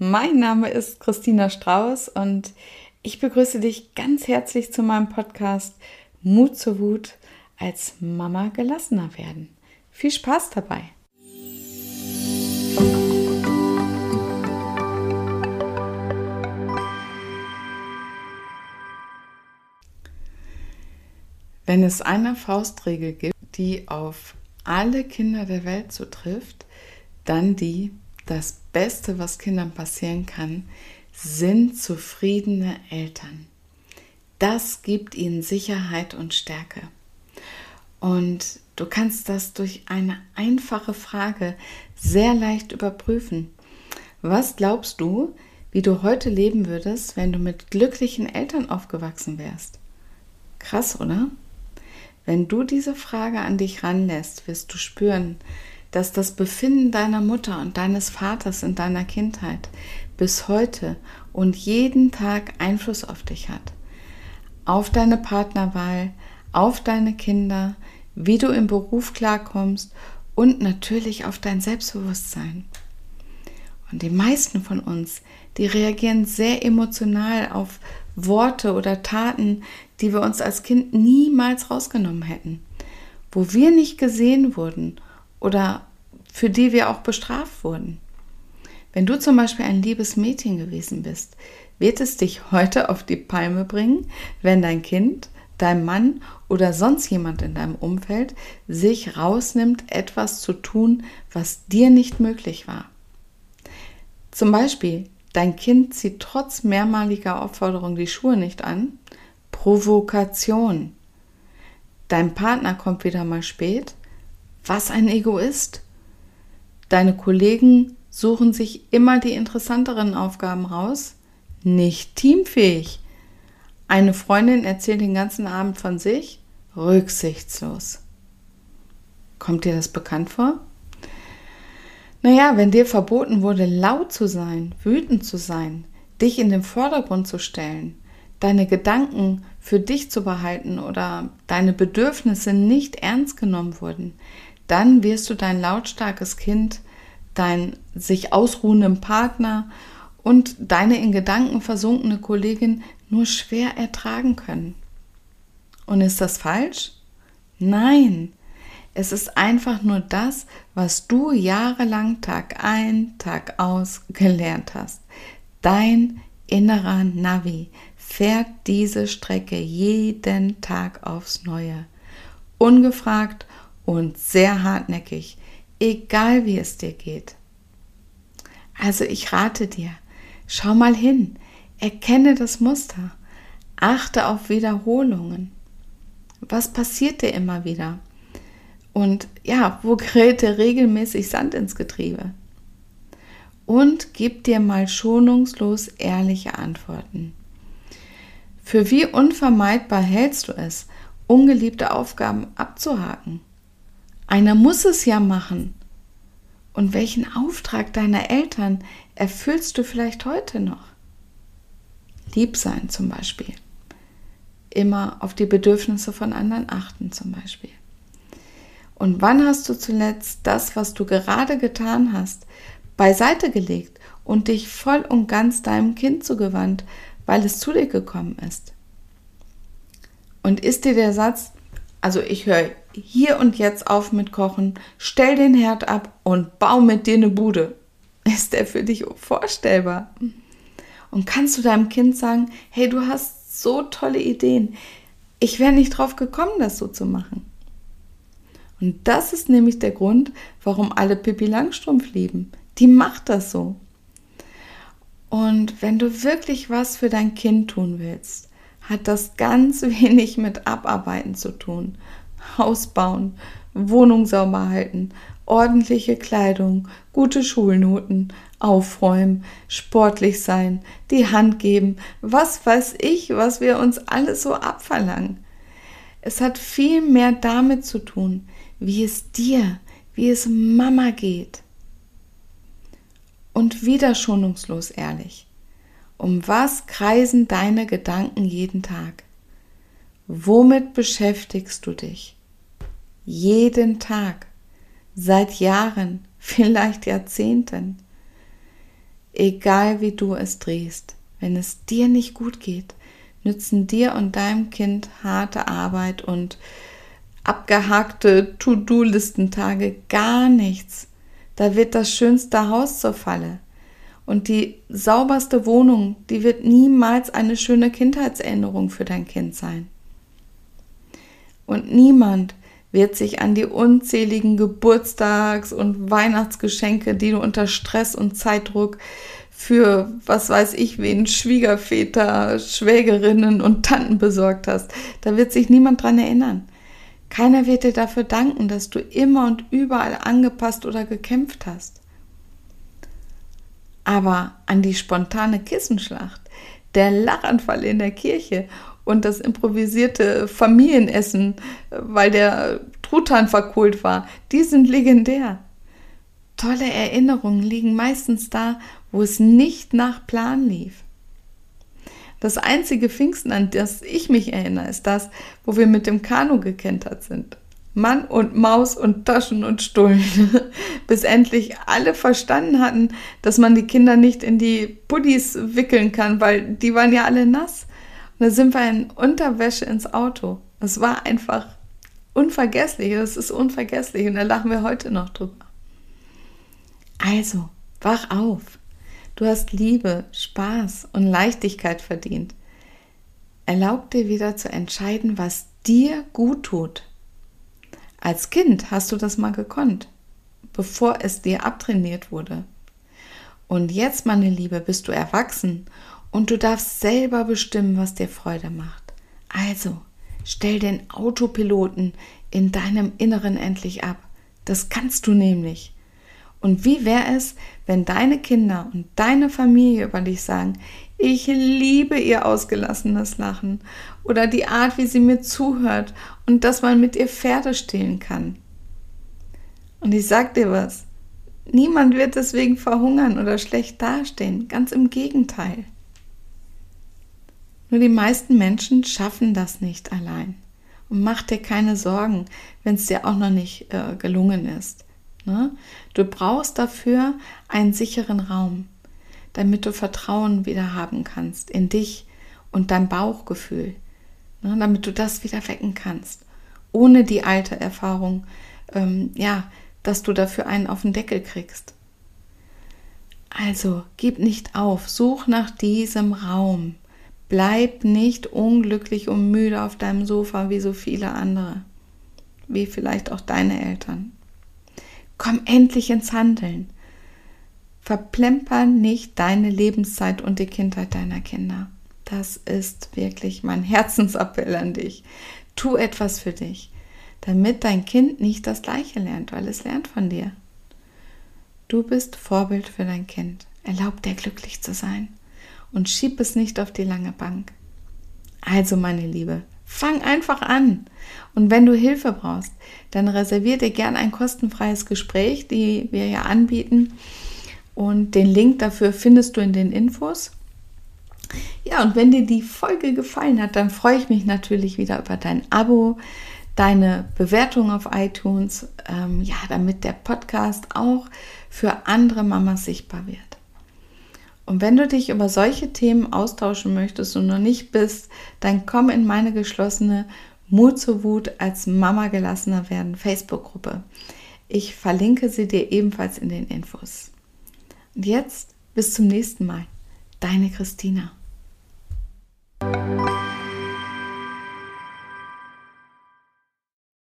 mein Name ist Christina Strauß und ich begrüße dich ganz herzlich zu meinem Podcast Mut zur Wut als Mama gelassener werden. Viel Spaß dabei! Wenn es eine Faustregel gibt, die auf alle Kinder der Welt zutrifft, dann die, das Beste, was Kindern passieren kann, sind zufriedene Eltern. Das gibt ihnen Sicherheit und Stärke. Und du kannst das durch eine einfache Frage sehr leicht überprüfen. Was glaubst du, wie du heute leben würdest, wenn du mit glücklichen Eltern aufgewachsen wärst? Krass, oder? Wenn du diese Frage an dich ranlässt, wirst du spüren, dass das Befinden deiner Mutter und deines Vaters in deiner Kindheit bis heute und jeden Tag Einfluss auf dich hat. Auf deine Partnerwahl, auf deine Kinder, wie du im Beruf klarkommst und natürlich auf dein Selbstbewusstsein. Und die meisten von uns, die reagieren sehr emotional auf Worte oder Taten, die wir uns als Kind niemals rausgenommen hätten, wo wir nicht gesehen wurden oder für die wir auch bestraft wurden. Wenn du zum Beispiel ein liebes Mädchen gewesen bist, wird es dich heute auf die Palme bringen, wenn dein Kind, dein Mann oder sonst jemand in deinem Umfeld sich rausnimmt, etwas zu tun, was dir nicht möglich war. Zum Beispiel, dein Kind zieht trotz mehrmaliger Aufforderung die Schuhe nicht an. Provokation. Dein Partner kommt wieder mal spät. Was ein Egoist. Deine Kollegen suchen sich immer die interessanteren Aufgaben raus. Nicht teamfähig. Eine Freundin erzählt den ganzen Abend von sich. Rücksichtslos. Kommt dir das bekannt vor? Naja, wenn dir verboten wurde, laut zu sein, wütend zu sein, dich in den Vordergrund zu stellen, deine Gedanken für dich zu behalten oder deine Bedürfnisse nicht ernst genommen wurden, dann wirst du dein lautstarkes Kind, dein sich ausruhenden Partner und deine in Gedanken versunkene Kollegin nur schwer ertragen können. Und ist das falsch? Nein, es ist einfach nur das, was du jahrelang Tag ein, Tag aus gelernt hast. Dein innerer Navi fährt diese Strecke jeden Tag aufs Neue. Ungefragt und sehr hartnäckig, egal wie es dir geht. Also ich rate dir, schau mal hin, erkenne das Muster, achte auf Wiederholungen. Was passiert dir immer wieder? Und ja, wo gerät dir regelmäßig Sand ins Getriebe? Und gib dir mal schonungslos ehrliche Antworten. Für wie unvermeidbar hältst du es, ungeliebte Aufgaben abzuhaken? Einer muss es ja machen. Und welchen Auftrag deiner Eltern erfüllst du vielleicht heute noch? Lieb sein zum Beispiel. Immer auf die Bedürfnisse von anderen achten zum Beispiel. Und wann hast du zuletzt das, was du gerade getan hast, beiseite gelegt und dich voll und ganz deinem Kind zugewandt, weil es zu dir gekommen ist? Und ist dir der Satz, also ich höre hier und jetzt auf mit Kochen, stell den Herd ab und bau mit dir eine Bude. Ist der für dich vorstellbar? Und kannst du deinem Kind sagen, hey, du hast so tolle Ideen. Ich wäre nicht drauf gekommen, das so zu machen. Und das ist nämlich der Grund, warum alle Pippi Langstrumpf lieben. Die macht das so. Und wenn du wirklich was für dein Kind tun willst, hat das ganz wenig mit Abarbeiten zu tun. Haus bauen, Wohnung sauber halten, ordentliche Kleidung, gute Schulnoten, aufräumen, sportlich sein, die Hand geben, was weiß ich, was wir uns alles so abverlangen. Es hat viel mehr damit zu tun, wie es dir, wie es Mama geht. Und wieder schonungslos ehrlich. Um was kreisen deine Gedanken jeden Tag? Womit beschäftigst du dich? Jeden Tag, seit Jahren, vielleicht Jahrzehnten. egal wie du es drehst, wenn es dir nicht gut geht, nützen dir und deinem Kind harte Arbeit und abgehakte To-Do-Listentage gar nichts. Da wird das schönste Haus zur Falle. Und die sauberste Wohnung, die wird niemals eine schöne Kindheitserinnerung für dein Kind sein. Und niemand wird sich an die unzähligen Geburtstags- und Weihnachtsgeschenke, die du unter Stress und Zeitdruck für was weiß ich wen, Schwiegerväter, Schwägerinnen und Tanten besorgt hast. Da wird sich niemand dran erinnern. Keiner wird dir dafür danken, dass du immer und überall angepasst oder gekämpft hast. Aber an die spontane Kissenschlacht, der Lachanfall in der Kirche und das improvisierte Familienessen, weil der Truthahn verkohlt war, die sind legendär. Tolle Erinnerungen liegen meistens da, wo es nicht nach Plan lief. Das einzige Pfingsten, an das ich mich erinnere, ist das, wo wir mit dem Kanu gekentert sind. Mann und Maus und Taschen und Stullen, bis endlich alle verstanden hatten, dass man die Kinder nicht in die Puddies wickeln kann, weil die waren ja alle nass. Und da sind wir in Unterwäsche ins Auto. Das war einfach unvergesslich, das ist unvergesslich und da lachen wir heute noch drüber. Also, wach auf. Du hast Liebe, Spaß und Leichtigkeit verdient. Erlaub dir wieder zu entscheiden, was dir gut tut. Als Kind hast du das mal gekonnt, bevor es dir abtrainiert wurde. Und jetzt, meine Liebe, bist du erwachsen und du darfst selber bestimmen, was dir Freude macht. Also, stell den Autopiloten in deinem Inneren endlich ab. Das kannst du nämlich. Und wie wäre es, wenn deine Kinder und deine Familie über dich sagen, ich liebe ihr ausgelassenes Lachen oder die Art, wie sie mir zuhört und dass man mit ihr Pferde stehlen kann. Und ich sag dir was, niemand wird deswegen verhungern oder schlecht dastehen, ganz im Gegenteil. Nur die meisten Menschen schaffen das nicht allein. Und mach dir keine Sorgen, wenn es dir auch noch nicht äh, gelungen ist. Ne? Du brauchst dafür einen sicheren Raum, damit du Vertrauen wieder haben kannst in dich und dein Bauchgefühl, ne? damit du das wieder wecken kannst, ohne die alte Erfahrung, ähm, ja, dass du dafür einen auf den Deckel kriegst. Also gib nicht auf, such nach diesem Raum. Bleib nicht unglücklich und müde auf deinem Sofa wie so viele andere, wie vielleicht auch deine Eltern. Komm endlich ins Handeln. Verplemper nicht deine Lebenszeit und die Kindheit deiner Kinder. Das ist wirklich mein Herzensappell an dich. Tu etwas für dich, damit dein Kind nicht das Gleiche lernt, weil es lernt von dir. Du bist Vorbild für dein Kind. Erlaub dir glücklich zu sein und schieb es nicht auf die lange Bank. Also, meine Liebe, Fang einfach an. Und wenn du Hilfe brauchst, dann reservier dir gern ein kostenfreies Gespräch, die wir ja anbieten. Und den Link dafür findest du in den Infos. Ja, und wenn dir die Folge gefallen hat, dann freue ich mich natürlich wieder über dein Abo, deine Bewertung auf iTunes, ähm, ja, damit der Podcast auch für andere Mamas sichtbar wird. Und wenn du dich über solche Themen austauschen möchtest und noch nicht bist, dann komm in meine geschlossene Mut zur Wut als Mama gelassener werden Facebook-Gruppe. Ich verlinke sie dir ebenfalls in den Infos. Und jetzt bis zum nächsten Mal. Deine Christina.